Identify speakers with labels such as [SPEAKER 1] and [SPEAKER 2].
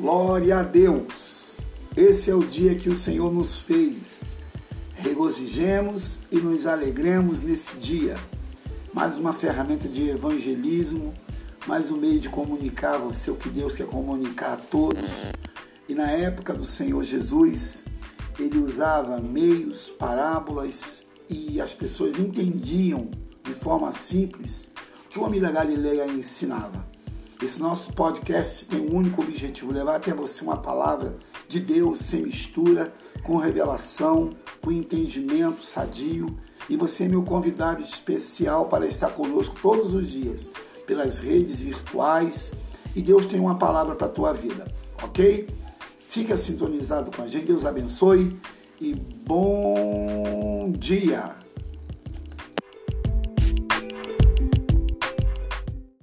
[SPEAKER 1] Glória a Deus! Esse é o dia que o Senhor nos fez. Regozijemos e nos alegremos nesse dia. Mais uma ferramenta de evangelismo, mais um meio de comunicar você o que Deus quer comunicar a todos. E na época do Senhor Jesus, ele usava meios, parábolas e as pessoas entendiam de forma simples o que o homem da Galileia ensinava. Esse nosso podcast tem um único objetivo: levar até você uma palavra de Deus sem mistura, com revelação, com entendimento sadio. E você é meu convidado especial para estar conosco todos os dias, pelas redes virtuais. E Deus tem uma palavra para a tua vida, ok? Fica sintonizado com a gente. Deus abençoe e bom dia!